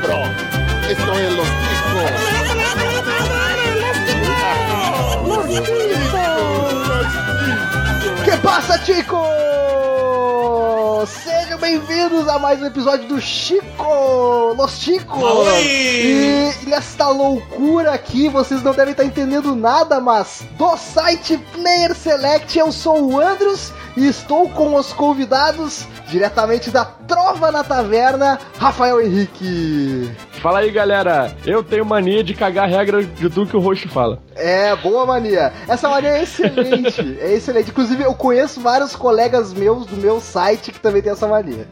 cabrón. Esto es Los Ticos. Que passa, Tico? Sejam bem-vindos a mais um episódio do Chico, Los Chicos. E nesta loucura aqui, vocês não devem estar entendendo nada, mas do site Player Select eu sou o Andros e estou com os convidados diretamente da Trova na Taverna, Rafael Henrique. Fala aí, galera. Eu tenho mania de cagar a regra de tudo que o rosto fala. É, boa mania. Essa mania é excelente. é excelente. Inclusive, eu conheço vários colegas meus do meu site que também tem essa mania.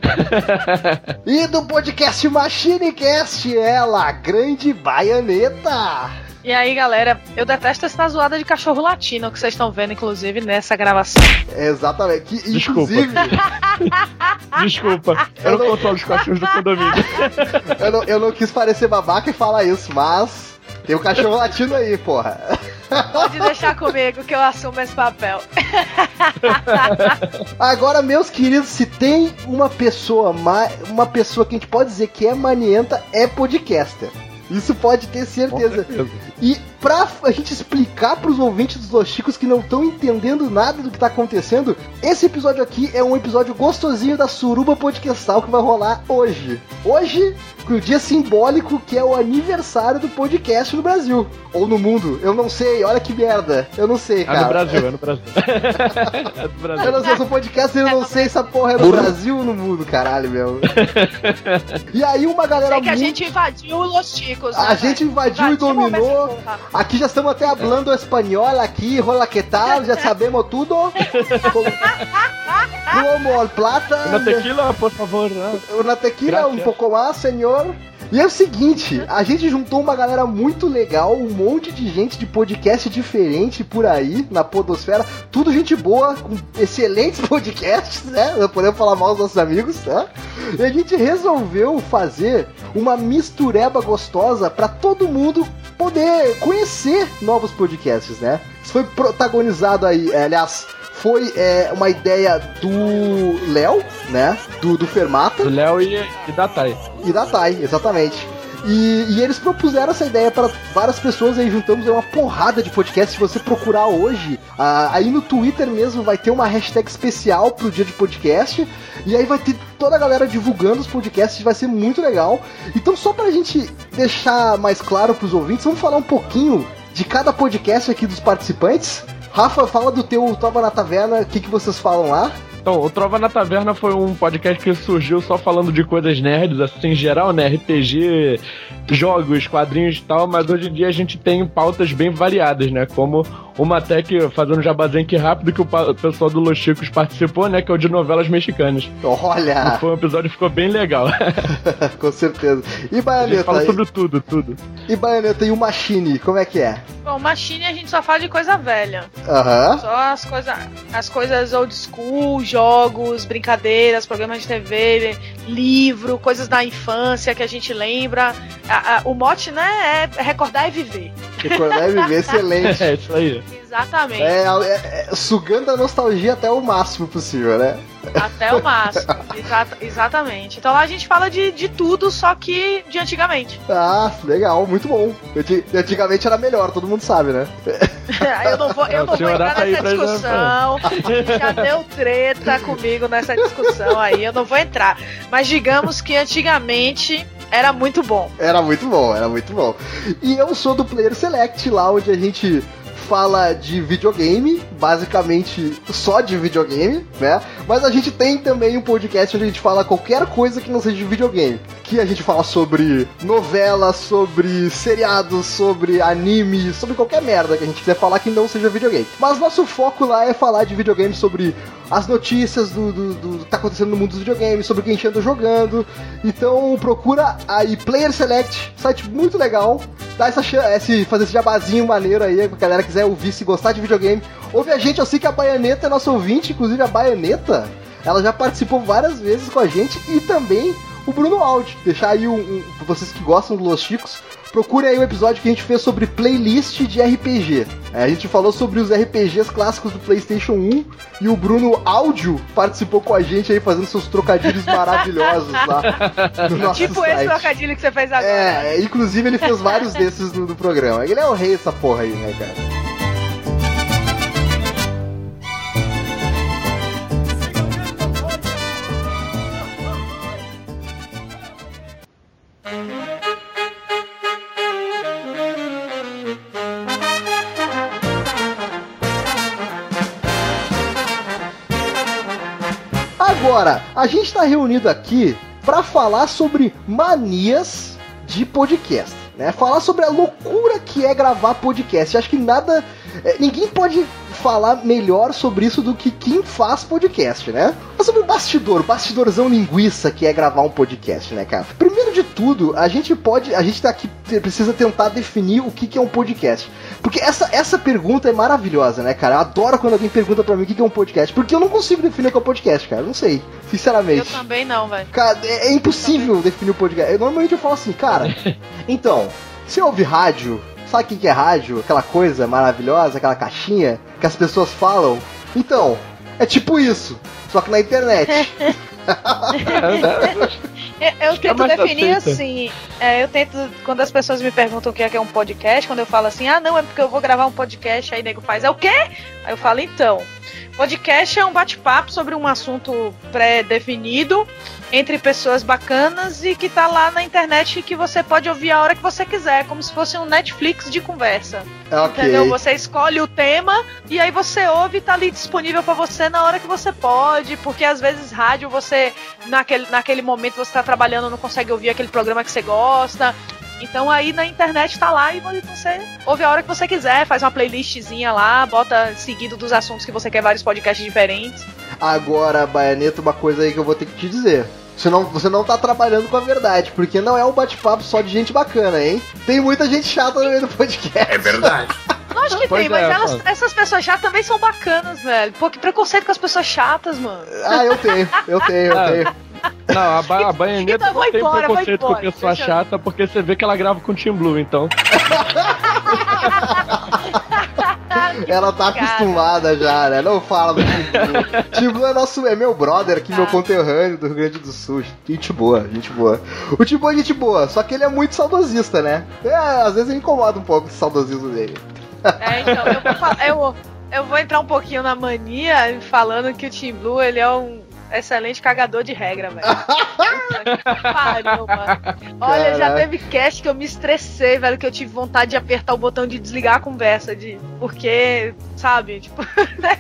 e do podcast MachineCast, ela, a grande baianeta. E aí, galera, eu detesto essa zoada de cachorro latino que vocês estão vendo, inclusive, nessa gravação. Exatamente. Que, Desculpa. inclusive. Desculpa, eu, eu não controlo os cachorros do condomínio. eu, não, eu não quis parecer babaca e falar isso, mas. Tem o um cachorro latino aí, porra. Pode deixar comigo que eu assumo esse papel. Agora, meus queridos, se tem uma pessoa, uma pessoa que a gente pode dizer que é manienta, é podcaster. Isso pode ter certeza. E pra a gente explicar pros ouvintes dos Los Chicos que não estão entendendo nada do que tá acontecendo, esse episódio aqui é um episódio gostosinho da Suruba Podcastal que vai rolar hoje. Hoje, o dia simbólico que é o aniversário do podcast no Brasil. Ou no mundo, eu não sei, olha que merda. Eu não sei, cara. É no Brasil, é no Brasil. é do Brasil. Eu não sei, eu sou podcast eu não sei se essa porra é no Brasil ou no mundo, caralho, meu. e aí uma galera sei que muito... a gente invadiu os Chicos. A né, gente invadiu, e dominou. Aqui já estamos até falando espanhol aqui, rola que tal, já sabemos tudo. Como plata. Una tequila, por favor. Una tequila, Gracias. um pouco mais, senhor. E é o seguinte, a gente juntou uma galera muito legal, um monte de gente de podcast diferente por aí na podosfera, tudo gente boa, com excelentes podcasts, né? Não podemos falar mal dos nossos amigos, né? E a gente resolveu fazer uma mistureba gostosa para todo mundo poder conhecer novos podcasts, né? Isso foi protagonizado aí, aliás, foi é, uma ideia do Léo, né? Do, do Fermata. Do Léo e, e da Thay. E da Thay, exatamente. E, e, eles propuseram essa ideia para várias pessoas aí, juntamos uma porrada de podcasts. Se você procurar hoje, ah, aí no Twitter mesmo vai ter uma hashtag especial pro dia de podcast. E aí vai ter toda a galera divulgando os podcasts, vai ser muito legal. Então, só pra gente deixar mais claro pros ouvintes, vamos falar um pouquinho de cada podcast aqui dos participantes. Rafa, fala do teu Tava na Taverna, o que, que vocês falam lá? Então, o Trova na Taverna foi um podcast que surgiu só falando de coisas nerds, assim, em geral, né? RPG, jogos, quadrinhos e tal, mas hoje em dia a gente tem pautas bem variadas, né? Como uma até que, fazendo jabazinho aqui rápido, que o pessoal do Los Chicos participou, né? Que é o de novelas mexicanas. Olha! Foi um episódio que ficou bem legal. Com certeza. E Baianeta? A gente fala sobre tudo, tudo. E Baianeta e o Machine, como é que é? Bom, Machine a gente só fala de coisa velha. Aham. Uhum. Só as, coisa, as coisas old school, jogos, brincadeiras, programas de TV, livro, coisas da infância que a gente lembra. A, a, o mote, né, é recordar e viver. Recordar e viver, excelente. é isso aí. Exatamente. É, é, é, sugando a nostalgia até o máximo possível, né? Até o máximo, Exata, exatamente. Então lá a gente fala de, de tudo, só que de antigamente. Ah, legal, muito bom. Antigamente era melhor, todo mundo sabe, né? eu não vou, eu não vou entrar nessa discussão. Já deu treta comigo nessa discussão aí, eu não vou entrar. Mas digamos que antigamente era muito bom. Era muito bom, era muito bom. E eu sou do Player Select, lá onde a gente fala de videogame, basicamente só de videogame, né? Mas a gente tem também um podcast onde a gente fala qualquer coisa que não seja de videogame. Que a gente fala sobre novelas, sobre seriados, sobre anime, sobre qualquer merda que a gente quiser falar que não seja videogame. Mas nosso foco lá é falar de videogame sobre as notícias do, do, do, que tá acontecendo no mundo dos videogames, sobre o que a gente anda jogando. Então procura aí Player Select, site muito legal. Dá essa esse, fazer esse jabazinho maneiro aí, pra galera quiser ouvir, se gostar de videogame. Ouve a gente, eu sei que a Baianeta é nosso ouvinte, inclusive a Baianeta, ela já participou várias vezes com a gente e também o Bruno Aldi. Deixar aí um, um vocês que gostam do Los Chicos, procure aí o episódio que a gente fez sobre playlist de RPG. É, a gente falou sobre os RPGs clássicos do PlayStation 1 e o Bruno Áudio participou com a gente aí fazendo seus trocadilhos maravilhosos lá no nosso Tipo site. esse trocadilho que você fez agora. É, inclusive ele fez vários desses no, no programa. Ele é o rei dessa porra aí, né, cara? A gente tá reunido aqui pra falar sobre manias de podcast, né? Falar sobre a loucura que é gravar podcast. Acho que nada, é, ninguém pode falar melhor sobre isso do que quem faz podcast, né? Mas sobre o bastidor, bastidorzão linguiça que é gravar um podcast, né, cara? Primeiro de tudo, a gente pode, a gente tá aqui precisa tentar definir o que que é um podcast. Porque essa, essa pergunta é maravilhosa, né, cara? Eu adoro quando alguém pergunta pra mim o que que é um podcast, porque eu não consigo definir o que é um podcast, cara. Eu não sei, Eu sinceramente. também não, velho. Cara, é, é impossível definir o podcast. Eu, normalmente eu falo assim, cara, então, você ouve rádio, sabe o que é rádio? Aquela coisa maravilhosa, aquela caixinha que as pessoas falam? Então, é tipo isso, só que na internet. Eu, eu tento mais definir aceita. assim. é, eu tento, quando as pessoas me perguntam o que é, que é um podcast, quando eu falo assim, ah, não, é porque eu vou gravar um podcast, aí o nego faz, é o quê? Aí eu falo, então, podcast é um bate-papo sobre um assunto pré-definido entre pessoas bacanas e que tá lá na internet e que você pode ouvir a hora que você quiser, como se fosse um Netflix de conversa. ok. Entendeu? Você escolhe o tema e aí você ouve e tá ali disponível pra você na hora que você pode, porque às vezes rádio você naquele, naquele momento você tá trabalhando não consegue ouvir aquele programa que você gosta. Então aí na internet tá lá e você ouve a hora que você quiser, faz uma playlistzinha lá, bota seguido dos assuntos que você quer vários podcasts diferentes. Agora, Baianeta, uma coisa aí que eu vou ter que te dizer. Você não, você não tá trabalhando com a verdade, porque não é um bate-papo só de gente bacana, hein? Tem muita gente chata no meio do podcast. É verdade. Lógico que Pois tem, mas é, elas- mano. essas pessoas chatas também são bacanas, velho. Pô, que preconceito com as pessoas chatas, mano. Ah, eu tenho, eu tenho, eu Ah. tenho. Não, a, ba a baianeta Então tem embora, preconceito com pessoa Deixa eu- chata, porque você vê que ela grava com o Team Blue, então. Ela tá Cara. acostumada já, né? Não fala do Tim Blue. Tim Blue é, nosso, é meu brother aqui, meu Ah. conterrâneo do Rio Grande do Sul. Gente boa, gente boa. O Tim Blue é gente boa, só que ele é muito saudosista, né? É, às vezes me incomoda um pouco esse saudosismo dele. É, então, eu vou, eu, eu vou entrar um pouquinho na mania falando que o Team Blue, ele é um excelente cagador de regra, velho. Pariu, mano. Olha, já Caraca. teve cast que eu me estressei, velho, que eu tive vontade de apertar o botão de desligar a conversa, de porque, sabe, tipo,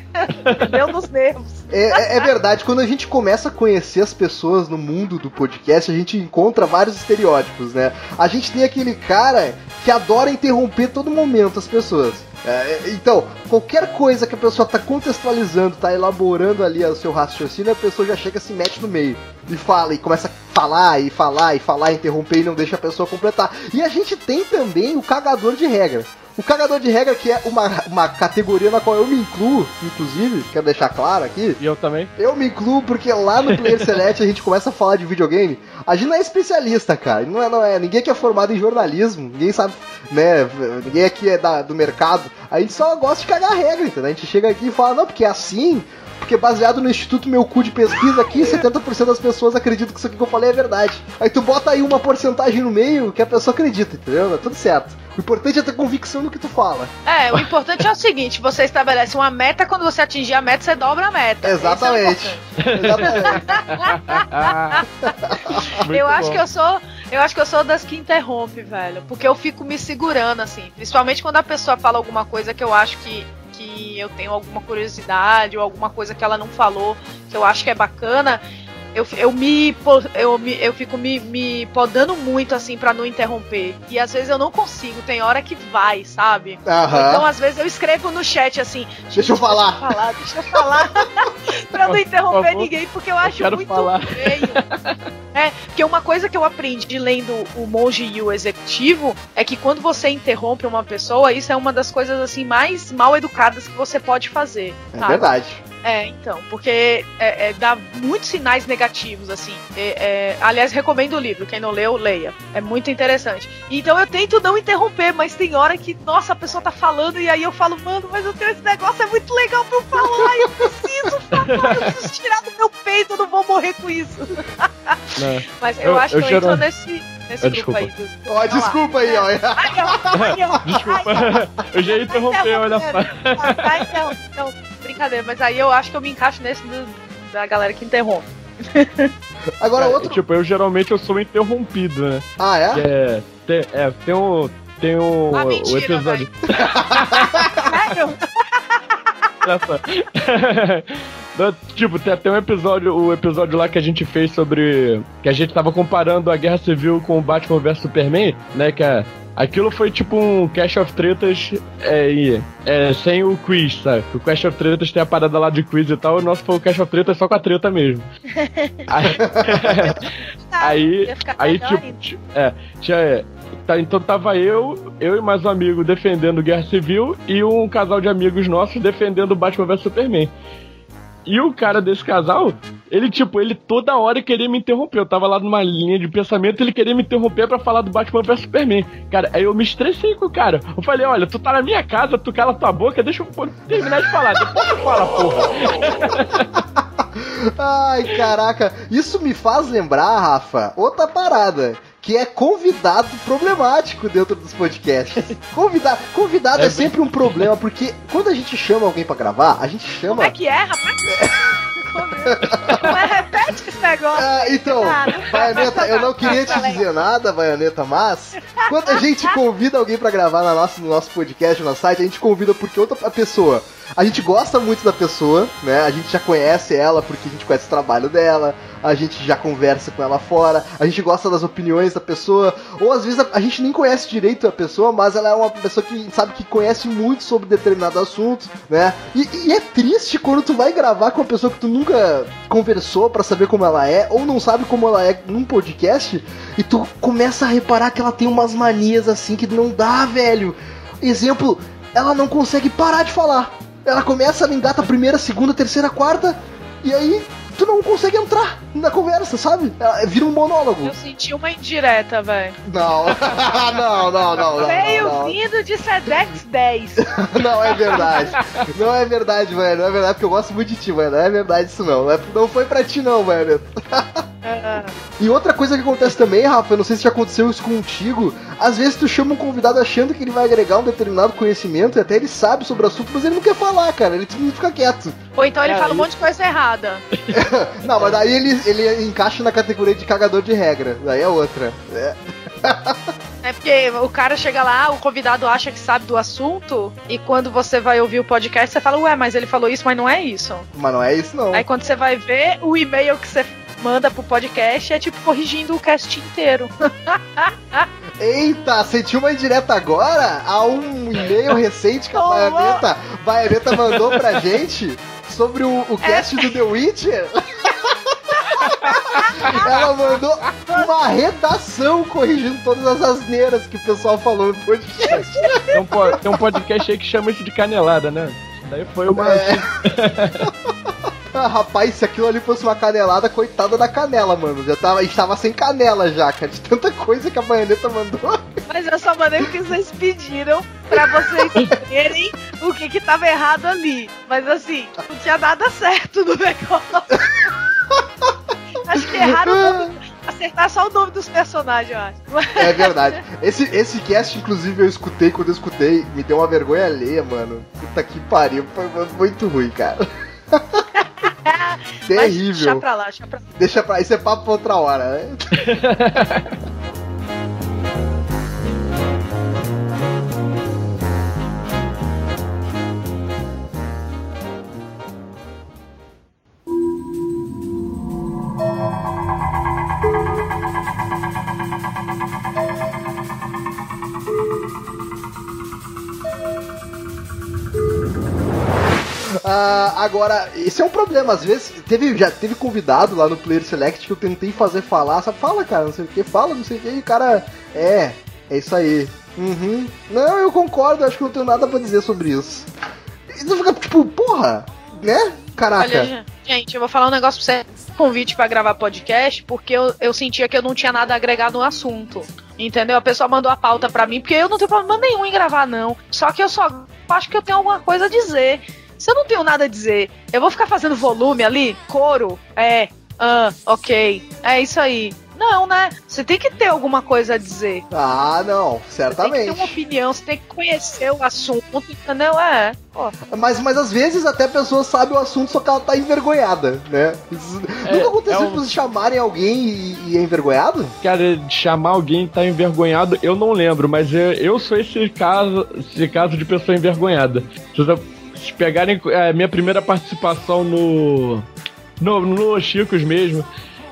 deu nos nervos. É, é- é verdade, quando a gente começa a conhecer as pessoas no mundo do podcast, a gente encontra vários estereótipos, né? A gente tem aquele cara que adora interromper todo momento as pessoas. É, então, qualquer coisa que a pessoa tá contextualizando, tá elaborando ali o seu raciocínio, a pessoa já chega, se mete no meio e fala, e começa a falar, e falar, e falar, interromper e não deixa a pessoa completar. E a gente tem também o cagador de regra. O cagador de regra, que é uma, uma categoria na qual eu me incluo, inclusive, quero deixar claro aqui, E eu também. eu me incluo porque lá no Player Select a gente começa a falar de videogame. A gente não é especialista, cara. Não é, não é. Ninguém aqui é formado em jornalismo. Ninguém sabe, né? Ninguém aqui é da- do mercado. A gente só gosta de cagar regra, entendeu? A gente chega aqui e fala, não, porque é assim. Porque baseado no Instituto Meu Cu de Pesquisa aqui, 70% das pessoas acreditam que isso aqui que eu falei é verdade. Aí tu bota aí uma porcentagem no meio que a pessoa acredita, entendeu? Tá tudo certo. O importante é ter convicção no que tu fala. É, o importante é o seguinte: você estabelece uma meta, quando você atingir a meta, você dobra a meta. Exatamente. É o importante. Exatamente. Eu acho bom. que eu sou. Eu acho que eu sou das que interrompe, velho. Porque eu fico me segurando, assim. Principalmente quando a pessoa fala alguma coisa que eu acho que, que eu tenho alguma curiosidade ou alguma coisa que ela não falou que eu acho que é bacana. Eu, eu me. Eu, me, eu fico me, me podando muito, assim, pra não interromper. E às vezes eu não consigo, tem hora que vai, sabe? Aham. Então, às vezes, eu escrevo no chat assim. Deixa eu falar. Deixa eu falar, deixa eu falar. pra não Por interromper favor, ninguém, porque eu acho quero muito falar. feio. É, porque uma coisa que eu aprendi lendo o Monge e o Executivo é que quando você interrompe uma pessoa, isso é uma das coisas assim mais mal educadas que você pode fazer. É sabe? verdade. É, então, porque é, é, dá muitos sinais negativos, assim. É, é, aliás, recomendo o livro, quem não leu, leia. É muito interessante. Então eu tento não interromper, mas tem hora que, nossa, a pessoa tá falando e aí eu falo, mano, mas eu tenho esse negócio, é muito legal pra eu falar, eu preciso falar, eu preciso tirar do meu peito, eu não vou morrer com isso. Né? Mas eu, Eu- acho eu que eu entro geral- nesse, nesse Ah, desculpa. aí. Dos... Ó, desculpa aí, ó. Aí, ó. Desculpa, eu já ia interromper, olha só. Ah, tá, então, então, brincadeira, mas aí eu acho que eu me encaixo nesse do- da galera que interrompe. Agora É, outro. Tipo, eu geralmente eu sou interrompido, né? Ah, é? é, tem, é, tem um. Tem um, Ah, o mentira, episódio. Sério? Tipo, tem até um episódio, o episódio lá que a gente fez sobre. Que a gente tava comparando a Guerra Civil com o Batman vs Superman, né? Que é, aquilo foi tipo um Cash of Tretas é, é, sem o quiz, sabe? O Cash of Tretas tem a parada lá de quiz e tal, o nosso foi o Cash of Tretas só com a treta mesmo. Aí, aí, ficar aí melhor tipo, é, tinha. Tá, então tava eu, eu e mais um amigo defendendo Guerra Civil e um casal de amigos nossos defendendo Batman vs Superman. E o cara desse casal, ele, tipo, ele toda hora queria me interromper. Eu tava lá numa linha de pensamento ele queria me interromper pra falar do Batman vs Superman. Cara, aí eu me estressei com o cara. Eu falei, olha, tu tá na minha casa, tu cala tua boca, deixa eu terminar de falar. Depois tu fala, porra. Ai, caraca. Isso me faz lembrar, Rafa, outra parada. Que é convidado problemático dentro dos podcasts. Convidado, convidado é, É sempre um problema, porque quando a gente chama alguém pra gravar, a gente chama. Como é que é, rapaz? É? Repete esse negócio. Ah, então, Cara. Baioneta, eu não queria te dizer nada, Baioneta, mas quando a gente convida alguém pra gravar na nossa, no nosso podcast, no nosso site, a gente convida porque outra pessoa. A gente gosta muito da pessoa, né? A gente já conhece ela porque a gente conhece o trabalho dela, a gente já conversa com ela fora, a gente gosta das opiniões da pessoa, ou às vezes a, a gente nem conhece direito a pessoa, mas ela é uma pessoa que sabe que conhece muito sobre determinado assunto, né? E, e é triste quando tu vai gravar com uma pessoa que tu nunca conversou pra saber como ela é, ou não sabe como ela é num podcast, e tu começa a reparar que ela tem umas manias assim que não dá, velho. Exemplo, ela não consegue parar de falar. Ela começa, ela engata a primeira, segunda, terceira, quarta, e aí tu não consegue entrar na conversa, sabe? Ela vira um monólogo. Eu senti uma indireta, velho. Não, não, não, não, não. Veio vindo de Sedex 10. Não é verdade. Não é verdade, velho. Não é verdade, porque eu gosto muito de ti, velho. Não é verdade isso não. Não é- Não foi pra ti, não, velho. E outra coisa que acontece também, Rafa, eu não sei se já aconteceu isso contigo. Às vezes tu chama um convidado achando que ele vai agregar um determinado conhecimento e até ele sabe sobre o assunto, mas ele não quer falar, cara. Ele simplesmente fica quieto. Ou então ele É, fala um monte de coisa errada. Não, mas daí ele, ele encaixa na categoria de cagador de regra. Daí é outra. É. É porque o cara chega lá, o convidado acha que sabe do assunto, e quando você vai ouvir o podcast, você fala, ué, mas ele falou isso, mas não é isso. Mas não é isso, não. Aí quando você vai ver, o e-mail que você manda pro podcast é tipo corrigindo o cast inteiro. Eita, sentiu uma indireta agora a um e-mail recente que a. Baianeta, Baianeta mandou pra gente sobre o, o cast do The Witcher. Ela mandou uma redação corrigindo todas as asneiras que o pessoal falou no podcast. Tem um, tem um podcast aí que chama isso de canelada, né? Daí foi uma. É. Ah, rapaz, se aquilo ali fosse uma canelada, coitada da canela, mano. Já tava, a gente tava sem canela já, cara. De tanta coisa que a Baianeta mandou. Mas eu só mandei porque vocês pediram pra vocês verem o que que tava errado ali. Mas assim, não tinha nada certo no negócio. Acho que erraram acertar só o nome dos personagens, eu acho. É verdade. Esse, esse cast, inclusive, eu escutei, quando eu escutei, me deu uma vergonha alheia, mano. Puta que pariu, foi muito ruim, cara. Mas Terrível. deixa pra lá, deixa pra lá. Deixa pra. Isso é papo pra outra hora, né? agora, esse é um problema. Às vezes, teve, já teve convidado lá no Player Select que eu tentei fazer falar. Sabe, fala, cara, não sei o que, fala, não sei o que, e o cara. É, é isso aí. Uhum. Não, eu concordo, acho que eu não tenho nada pra dizer sobre isso. E tu fica tipo, porra, né? Caraca. Olha, gente, eu vou falar um negócio pra você. Convite pra gravar podcast, porque eu, eu sentia que eu não tinha nada a agregar no assunto. Entendeu? A pessoa mandou a pauta pra mim, porque eu não tenho problema nenhum em gravar, não. Só que eu só acho que eu tenho alguma coisa a dizer. Se eu não tenho nada a dizer, eu vou ficar fazendo volume ali, coro, é, ah, ok, é isso aí. Não, né? Você tem que ter alguma coisa a dizer. Ah, não, Você tem que certamente. ter uma opinião, você tem que conhecer o assunto, entendeu? É. Pô, Mas, mas às vezes até a pessoa sabe o assunto, só que ela tá envergonhada, né? É, Nunca aconteceu é um- de vocês chamarem alguém e, e é envergonhado? Cara, de chamar alguém e tá envergonhado, eu não lembro, mas eu, eu sou esse caso, esse caso de pessoa envergonhada. Se pegarem a minha primeira participação no. No, no Chicos mesmo.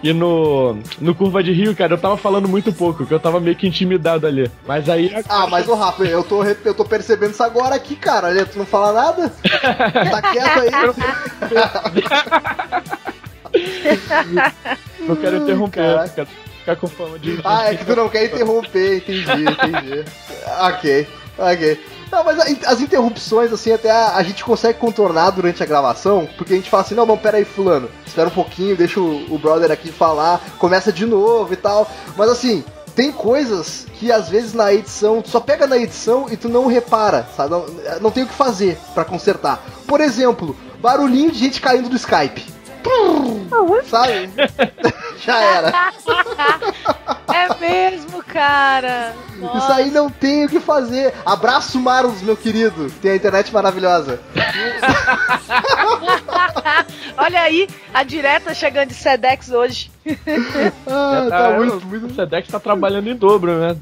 E no, no Curva de Rio, cara, eu tava falando muito pouco, porque eu tava meio que intimidado ali. Mas aí. Ah, mas ô Rafa, eu tô, eu tô percebendo isso agora aqui, cara. Olha, tu não fala nada? tá quieto aí? Não quero interromper, Caraca. quero ficar com fama de. Ah, é que tu não quer interromper, entendi, entendi. ok, ok. Não, mas a- as interrupções, assim, até a, a gente consegue contornar durante a gravação, porque a gente fala assim, não, não, pera aí, fulano, espera um pouquinho, deixa o, o brother aqui falar, começa de novo e tal. Mas assim, tem coisas que às vezes na edição, tu só pega na edição e tu não repara, sabe? Não, não tem o que fazer pra consertar. Por exemplo, barulhinho de gente caindo do Skype. Sabe? Já era. é mesmo, cara. Isso aí não tem o que fazer. Abraço, Marlos, meu querido. Tem a internet maravilhosa. Olha aí, a direta chegando de Sedex hoje. Ah, tá muito, muito. O Sedex tá trabalhando em dobro, né?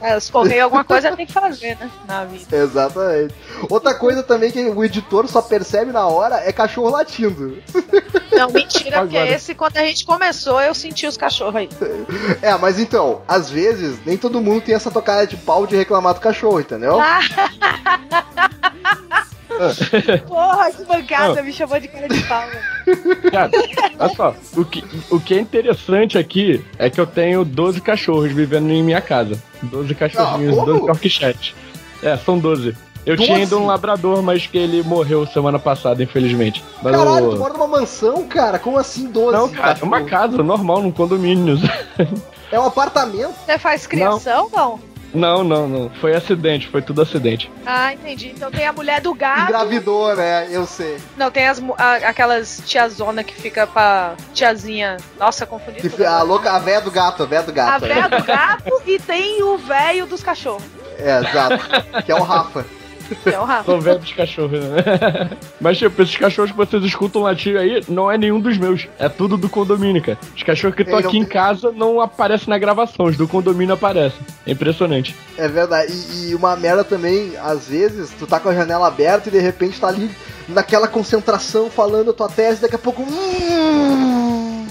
É, os Correios alguma coisa tem que fazer, né? Na vida. Exatamente. Outra coisa também que o editor só percebe na hora é cachorro latindo. Não, mentira, porque Agora. esse, quando a gente começou, eu senti os cachorros aí. É, mas então, às vezes, nem todo mundo tem essa tocada de pau de reclamar do cachorro, entendeu? Porra, que bancada, me chamou de cara de pau. Cara, olha só, o que, o que é interessante aqui é que eu tenho 12 cachorros vivendo em minha casa. 12 cachorrinhos, Ah, como? 12 Yorkshire's. É, são 12. Eu 12? tinha ainda um labrador, mas que ele morreu semana passada, infelizmente. Mas Caralho, o- tu mora numa mansão, cara? Como assim 12? Não, cara, é uma casa normal, num condomínio. É um apartamento? Você faz criação, não? Não, não, não. Foi acidente, foi tudo acidente. Ah, entendi. Então tem a mulher do gato. Engravidou, né? Eu sei. Não, tem as, a- aquelas tiazona que fica pra tiazinha. Nossa, confundi Que tudo. A, louca, a véia do gato, a véia do A gato. véia do gato e tem o velho dos cachorros. É, exato. Que é o Rafa. É o Rafa. São velhos dos cachorros, né? Mas, tipo, esses cachorros que vocês escutam latir aí, não é nenhum dos meus. É tudo do condomínio, cara. Os cachorros que estão não aqui em casa não aparecem na gravação, os do condomínio aparecem. É impressionante. É verdade. E, e uma merda também, às vezes, tu tá com a janela aberta e de repente tá ali naquela concentração falando a tua tese, daqui a pouco. hum,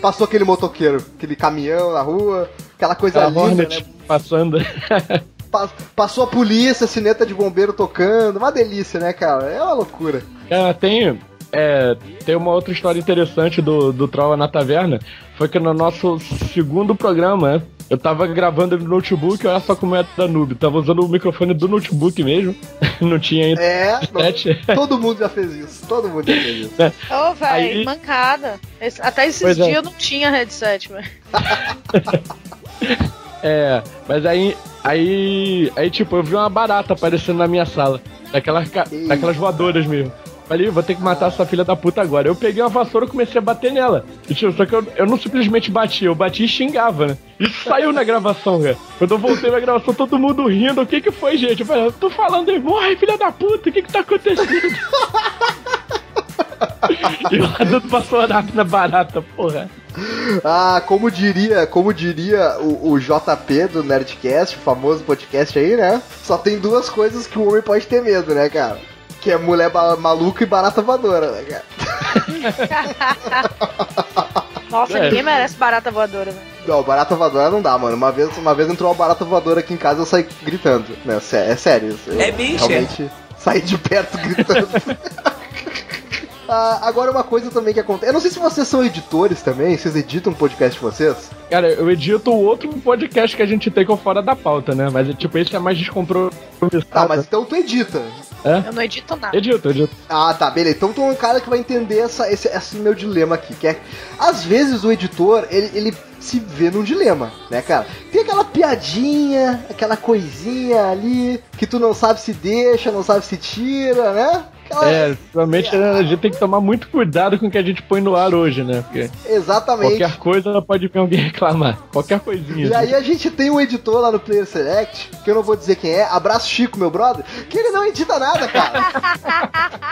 Passou aquele motoqueiro, aquele caminhão na rua, aquela coisa A linda, Hornet né? passando. Pa- Passou a polícia, sineta de bombeiro tocando, uma delícia, né, cara? É uma loucura. Cara, tem. É, tem uma outra história interessante do, do Trova na Taverna. Foi que no nosso segundo programa, eu tava gravando no notebook, olha só como é da noob. Tava usando o microfone do notebook mesmo. Não tinha ainda É, internet. todo mundo já fez isso. Todo mundo já fez isso. Ô, velho, Aí- mancada. Até esses Pois é. dias eu não tinha headset, velho. É, mas aí, aí, aí tipo, eu vi uma barata aparecendo na minha sala, daquelas, daquelas voadoras mesmo. Falei, vou ter que matar essa filha da puta agora. Eu peguei uma vassoura e comecei a bater nela. E, tipo, só que eu, eu não simplesmente bati, eu bati e xingava, né? Isso saiu na gravação, cara. Quando eu voltei na gravação, todo mundo rindo. O que que foi, gente? Eu falei, eu tô falando aí, morre, filha da puta, o que que tá acontecendo? e o adulto passou a na barata, porra. Ah, como diria, como diria o, o JP do Nerdcast, o famoso podcast aí, né? Só tem duas coisas que o homem pode ter medo, né, cara? Que é mulher ba- maluca e barata voadora, né, cara? Nossa, É. ninguém merece barata voadora, velho. Não, barata voadora não dá, mano. Uma vez, uma vez entrou uma barata voadora aqui em casa eu saí gritando. Né? sé- É sério. eu É bicha. Realmente saí de perto gritando. Ah, agora uma coisa também que acontece. Eu não sei se vocês são editores também, vocês editam um podcast de vocês? Cara, eu edito o outro podcast que a gente tem com fora da pauta, né? Mas tipo, esse é mais descompromissado. Ah, mas então tu edita. É? Eu não edito nada. Edito, edito. Ah, tá, beleza. Então tu é um cara que vai entender essa, esse, esse meu dilema aqui, que é. Às vezes o editor, ele, ele se vê num dilema, né, cara? Tem aquela piadinha, aquela coisinha ali, que tu não sabe se deixa, não sabe se tira, né? É, realmente a gente tem que tomar muito cuidado com o que a gente põe no ar hoje, né? Porque Exatamente. qualquer coisa pode vir alguém reclamar. Qualquer coisinha. E aí a gente tem um editor lá no Player Select, que eu não vou dizer quem é, abraço Chico, meu brother, que ele não edita nada, cara.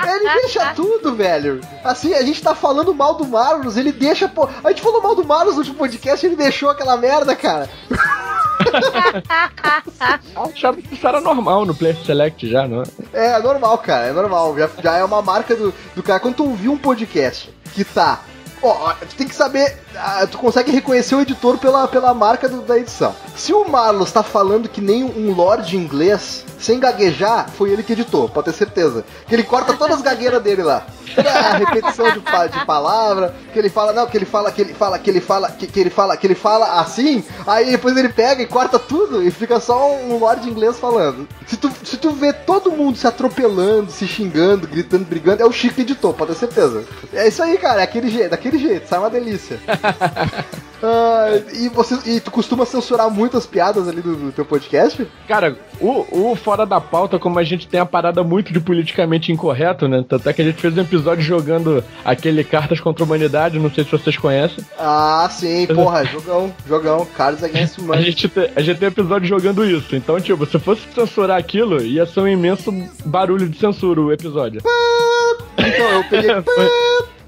ele deixa tudo, velho. Assim, a gente tá falando mal do Marlos, ele deixa, pô. A gente falou mal do Marlos no último podcast, ele deixou aquela merda, cara. Eu achava que isso era normal no Player Select já, não é? É normal, cara, é normal. Já, já é uma marca do, do cara. Quando tu ouvir um podcast que tá. Ó, tu tem que saber. Ah, tu consegue reconhecer o editor pela, pela marca do- da edição. Se o Marlos tá falando que nem um lord inglês, sem gaguejar, foi ele que editou, pode ter certeza. Que ele corta todas as gagueiras dele lá. A repetição de, de palavra, que ele fala, não, que ele fala, que ele fala, que ele fala, que, que ele fala, que ele fala assim, aí depois ele pega e corta tudo e fica só um lord inglês falando. Se tu, se tu vê todo mundo se atropelando, se xingando, gritando, brigando, é o Chico que editou, pode ter certeza. É isso aí, cara, é aquele jeito, daquele jeito, sai uma delícia. Ah, e, você, e tu costuma censurar muitas piadas ali do, do teu podcast? Cara, o, o Fora da Pauta, como a gente tem a parada muito de politicamente incorreto, né? Tanto é que a gente fez um episódio jogando aquele Cartas contra a Humanidade, não sei se vocês conhecem. Ah, sim, porra, jogão, jogão, Cards Against A Humanity. gente, te- a gente tem episódio jogando isso. Então, tipo, se fosse censurar aquilo, ia ser um imenso barulho de censura o episódio. Então, eu peguei.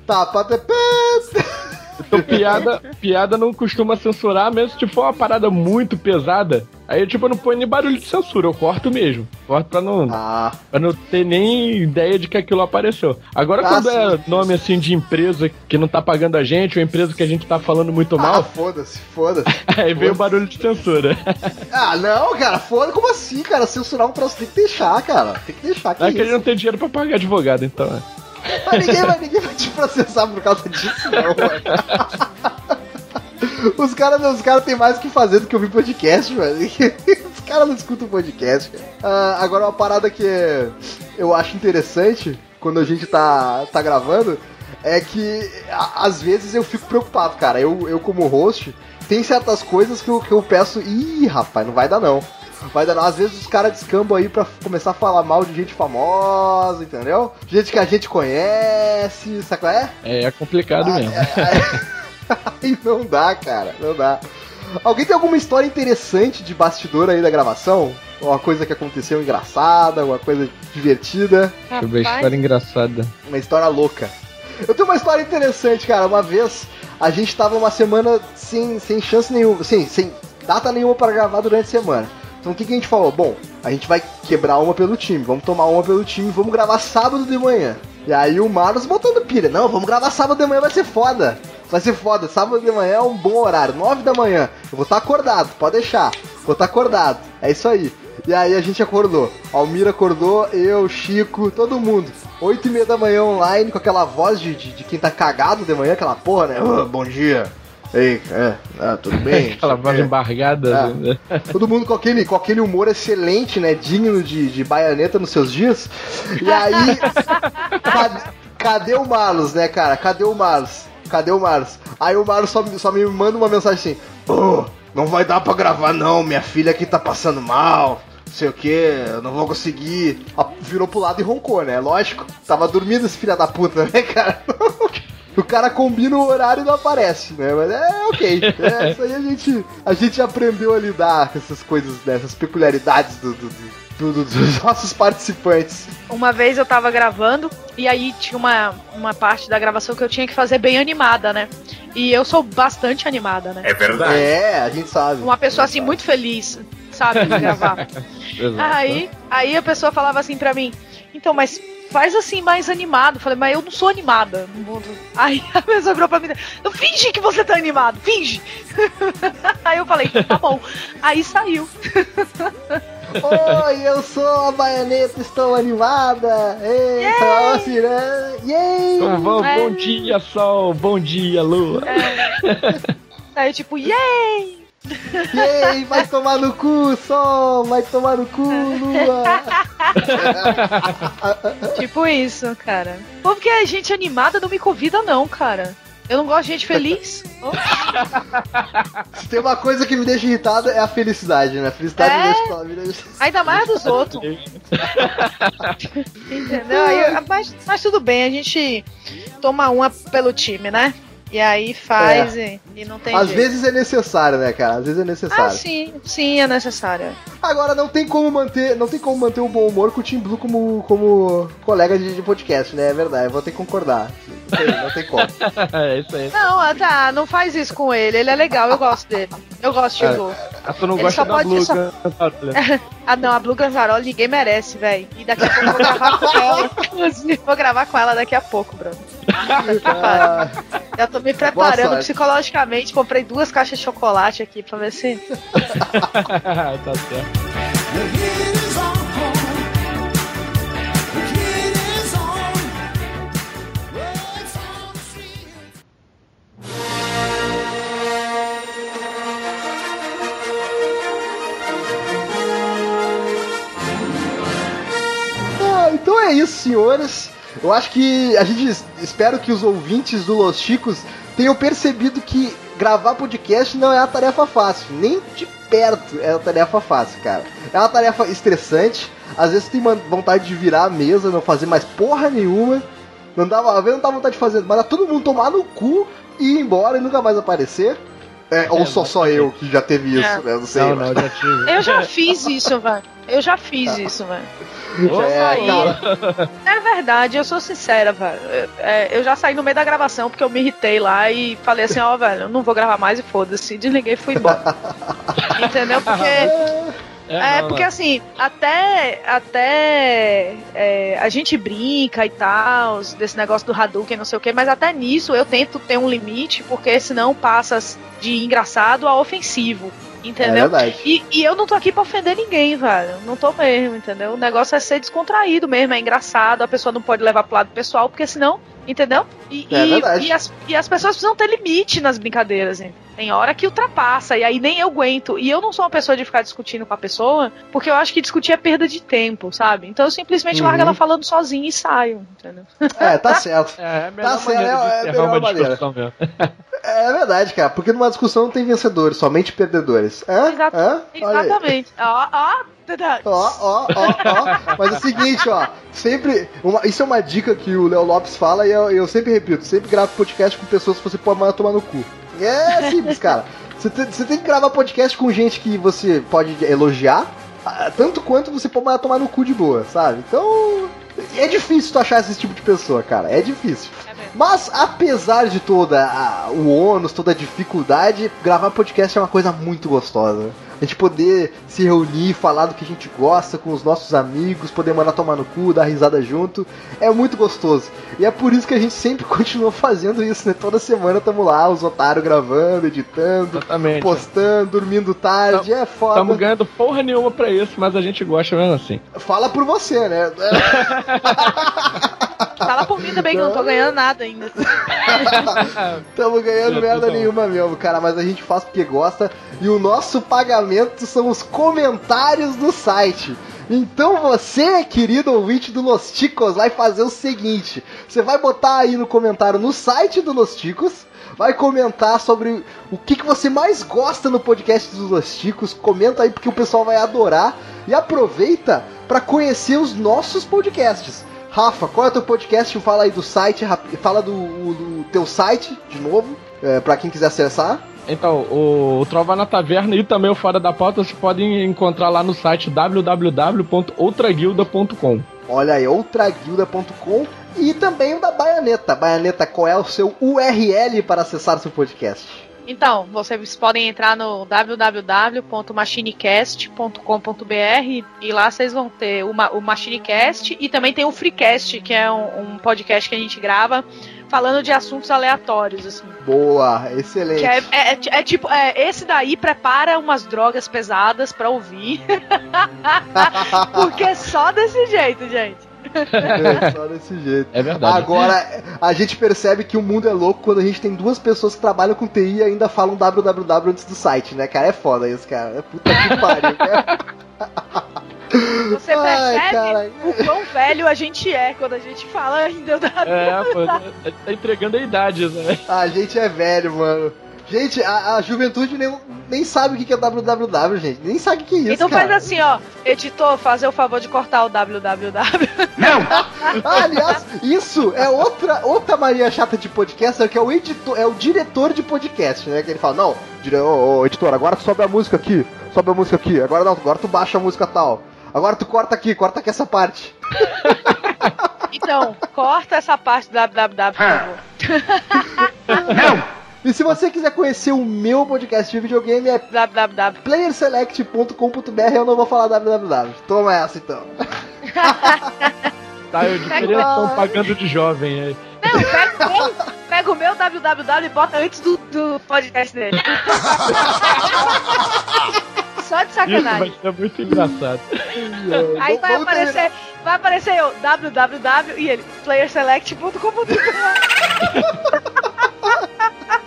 Tá, pata. Então, piada, piada não costuma censurar, mesmo se for uma parada muito pesada. Aí, tipo, eu não põe nem barulho de censura, eu corto mesmo. Corto pra não, Ah, pra não ter nem ideia de que aquilo apareceu. Agora, Ah, quando sim. é nome assim de empresa que não tá pagando a gente, ou empresa que a gente tá falando muito ah mal, foda-se, foda-se. aí vem o barulho de censura. Ah, não, cara, foda, como assim, cara? Censurar um troço tem que deixar, cara. Tem que deixar, que É que a gente não tem dinheiro pra pagar advogado, então. é. Mas ninguém vai, ninguém vai te processar por causa disso, não. Os caras os cara têm mais o que fazer do que ouvir podcast, velho. Os caras não escutam podcast. Ah, agora, uma parada que eu acho interessante quando a gente tá, tá gravando é que a- às vezes eu fico preocupado, cara. Eu, eu como host, tem certas coisas que eu, que eu peço. Ih, rapaz, não vai dar não. Vai dar. Às vezes os caras descambam aí pra começar a falar mal de gente famosa, entendeu? Gente que a gente conhece, sabe qual é? É, é complicado mesmo. Aí não dá, cara, não dá. Alguém tem alguma história interessante de bastidor aí da gravação? Uma coisa que aconteceu engraçada, uma coisa divertida, Deixa eu ver a história engraçada. uma história louca. Eu tenho uma história interessante, cara. Uma vez a gente tava uma semana sem, sem chance nenhuma, sem, sem data nenhuma para gravar durante a semana. Então o que, que a gente falou? Bom, a gente vai quebrar uma pelo time, vamos tomar uma pelo time, vamos gravar sábado de manhã. E aí o Marlos botando pilha. Não, vamos gravar sábado de manhã, vai ser foda. Vai ser foda. Sábado de manhã é um bom horário, 9 da manhã. Eu vou estar acordado, pode deixar. Vou estar acordado. É isso aí. E aí a gente acordou. Almira acordou, eu, Chico, todo mundo. 8 e meia da manhã online, com aquela voz de, de, de quem tá cagado de manhã, aquela porra, né? "Ah, bom dia. Ei, é, ah, tudo bem? Aquela voz É. embargada. né? Todo mundo com aquele, com aquele humor excelente, né? Digno de, de baianeta nos seus dias. E aí. cadê, cadê o Marlos, né, cara? Cadê o Marlos? Cadê o Marlos? Aí o Marlos só, só me manda uma mensagem assim: Ô, não vai dar pra gravar, não. Minha filha aqui tá passando mal. Sei o que, eu não vou conseguir. Ah, Virou pro lado e roncou, né? Lógico. Tava dormindo esse filho da puta, né, cara? O cara combina o horário e não aparece, né? Mas é ok. É, isso aí a gente, a gente aprendeu a lidar com essas coisas, né? essas peculiaridades do- do- do- do- dos nossos participantes. Uma vez eu tava gravando e aí tinha uma, uma parte da gravação que eu tinha que fazer bem animada, né? E eu sou bastante animada, né? É verdade. É, a gente sabe. Uma pessoa assim muito feliz, sabe, de gravar. Aí, aí a pessoa falava assim pra mim, então, mas faz assim mais animado. Falei, mas eu não sou animada. Não vou- Aí a pessoa virou pra mim, finge que você tá animado, finge. aí eu falei, tá bom. Aí saiu. Oi, eu sou a Baianeta, estou animada. Ei, assim, né? Yay! Então vamos, É. bom dia, sol, bom dia, lua. Aí tipo, yay! Yay, vai tomar no cu, sol, vai tomar no cu, lua. Tipo isso, cara. Pô, porque a gente animada não me convida, não, cara. Eu não gosto de gente feliz. Oh, Se tem uma coisa que me deixa irritada é a felicidade, né? A felicidade É. me deixa, deixa... Ainda mais dos outros. Entendeu? Aí, mas, mas tudo bem, a gente toma uma pelo time, né? E aí faz e, e não tem Às jeito. vezes é necessário, né, cara? Às vezes é Ah, necessário. sim, sim, é necessário. Agora não tem como manter, não tem como manter o bom humor com o Team Blue como, como colega de, de podcast, né? É verdade, eu vou ter que concordar. Não tem, não tem como. é isso aí. Não, ah, tá, não faz isso com ele. Ele é legal, eu gosto dele. Eu gosto de É. Blue. Ah, tu não Ele gosta só da pode- Blue, só-. Ah, não, a Blue Ganzaroli ninguém merece, velho. E daqui a pouco eu vou gravar com ela. Inclusive, vou gravar com ela daqui a pouco, Bruno. Ah, Já tô me preparando psicologicamente. Comprei duas caixas de chocolate aqui pra ver se. tá certo. é isso, senhores. Eu acho que a gente es- espero que os ouvintes do Los Chicos tenham percebido que gravar podcast não é uma tarefa fácil, nem de perto é uma tarefa fácil, cara. É uma tarefa estressante. Às vezes tem vontade de virar a mesa, não fazer mais porra nenhuma. Não dava, às vezes não dá vontade de fazer, mas todo mundo tomar no cu e ir embora e nunca mais aparecer. É, ou só só eu que já teve isso, É. né? Não sei. Não, mas- não, já tive. Eu já fiz isso, velho. Eu já fiz isso, velho. Já é, saí. cara. É verdade, eu sou sincera, velho. Eu, é, eu já saí no meio da gravação porque eu me irritei lá e falei assim, ó, velho, eu não vou gravar mais e foda-se. Desliguei e fui embora. Entendeu? Porque. É, não, porque não. assim, até, até é, a gente brinca e tal, desse negócio do Hadouken, não sei o que, mas até nisso eu tento ter um limite, porque senão passa de engraçado a ofensivo, É entendeu? verdade. E, e eu não tô aqui pra ofender ninguém, velho. Não tô mesmo, entendeu? O negócio é ser descontraído mesmo, é engraçado, a pessoa não pode levar pro lado pessoal, porque senão, entendeu? E, É e- e as, e as pessoas precisam ter limite nas brincadeiras, hein? Tem hora que ultrapassa, e aí nem eu aguento. E eu não sou uma pessoa de ficar discutindo com a pessoa, porque eu acho que discutir é perda de tempo, sabe? Então eu simplesmente Uhum. largo ela falando sozinha e saio, entendeu? É, tá certo. É, é a melhor Tá certo, maneira é- é de a encerrar melhor uma maneira. discussão mesmo. É verdade, cara, porque numa discussão não tem vencedores, somente perdedores. Hã? Exato- Hã? Exatamente. Ó, ó. Ó, ó, ó, ó. Mas é o seguinte, ó. Sempre. uma- isso é uma dica que o Léo Lopes fala e eu, eu sempre repito: sempre gravo podcast com pessoas que você pode mandar tomar no cu. É simples, cara. Você tem, você tem que gravar podcast com gente que você pode elogiar, tanto quanto você pode tomar no cu de boa, sabe? Então. É difícil tu achar esse tipo de pessoa, cara. É difícil. É. Mas apesar de toda a- o ônus, toda a dificuldade, gravar podcast é uma coisa muito gostosa. A gente poder se reunir, falar do que a gente gosta com os nossos amigos, poder mandar tomar no cu, dar risada junto, é muito gostoso. E é por isso que a gente sempre continua fazendo isso, né? Toda semana tamo lá, os otários gravando, editando, Exatamente. postando, dormindo tarde, é foda. Estamos ganhando porra nenhuma pra isso, mas a gente gosta mesmo assim. Fala por você, né? Fala por mim também que eu não tô ganhando nada ainda. Tamo ganhando merda nenhuma mesmo, cara, mas a gente faz porque gosta e o nosso pagamento são os comentários do site. Então você, querido ouvinte do Los Ticos, vai fazer o seguinte: você vai botar aí no comentário no site do Los Ticos, vai comentar sobre o que, que você mais gosta no podcast dos Los Ticos, comenta aí porque o pessoal vai adorar e aproveita para conhecer os nossos podcasts. Rafa, qual é o teu podcast? Fala aí do site, fala do, do teu site de novo, é, para quem quiser acessar. Então, o, o Trova na Taverna e também o Fora da Pauta vocês podem encontrar lá no site www.outraguilda.com. Olha aí, outraguilda.com e também o da Baianeta. Baianeta, qual é o seu URL para acessar seu podcast? Então, vocês podem entrar no www.machinecast.com.br e lá vocês vão ter o, Ma- o Machinecast e também tem o Freecast, que é um, um podcast que a gente grava falando de assuntos aleatórios, assim. Boa, excelente. É, é- é- é tipo, é, esse daí prepara umas drogas pesadas pra ouvir. Porque é só desse jeito, gente. É, só desse jeito. É verdade. Agora, a gente percebe que o mundo é louco quando a gente tem duas pessoas que trabalham com TI e ainda falam www antes do site, né, cara? É foda isso, cara. É puta que pariu, cara. Você Ai, percebe cara. o quão velho a gente é quando a gente fala ainda da É, pô, tá, tá entregando a idade, né? A gente é velho, mano. Gente, a, a juventude nem, nem sabe o que é www, gente. Nem sabe o que é isso, Então cara. faz assim, ó, editor, fazer o favor de cortar o www. Ah, aliás, isso é outra, outra Maria chata de podcast, que é o editor, é o diretor de podcast, né? Que ele fala, não, dire... ô, ô, editor, agora tu sobe a música aqui, sobe a música aqui, agora não, agora tu baixa a música tal. Agora tu corta aqui, corta aqui essa parte. Então, corta essa parte do www, por favor. E se você quiser conhecer o meu podcast de videogame, é www. playerselect.com.br, eu não vou falar www. Toma essa então. Tá, eu diferente estão pagando de jovem aí. Não, pega o meu, pega o meu www e bota antes do, do podcast dele. Só de Isso sacanagem. vai ser muito engraçado. Aí vai aparecer, vai aparecer eu, www e ele, playerselect.com.br.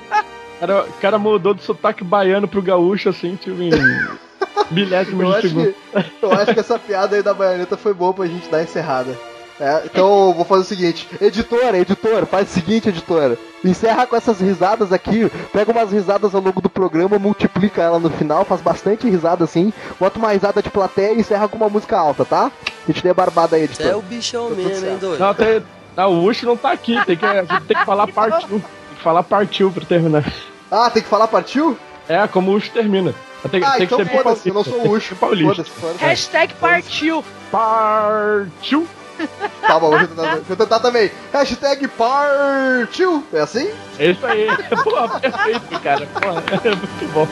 O cara, o cara mudou do sotaque baiano pro gaúcho, assim, tipo, em milésimos Eu de acho, segundo. que, eu acho que essa piada aí da baianeta foi boa pra gente dar encerrada. É, então eu vou fazer o seguinte, editor, editor, faz o seguinte, editor. Encerra com essas risadas aqui, pega umas risadas ao longo do programa, multiplica ela no final, faz bastante risada assim, bota uma risada de plateia e encerra com uma música alta, tá? A gente dê barbada aí, É editor. o bichão mesmo, hein, doido? Não, tem, não, o Ucho não tá aqui, tem que, a gente tem que falar. Tem que falar partiu pra terminar. Ah, tem que falar partiu? É, como o Ucho termina. Tem, Ah, tem então que ser foda-se, eu não sou o Ucho. paulista. Foda-se, foda-se. Hashtag partiu. Partiu! Tá bom, eu, tentar, eu tentar também. Hashtag partiu. É assim? É isso aí. Pô, perfeito, cara. Pô, é muito bom.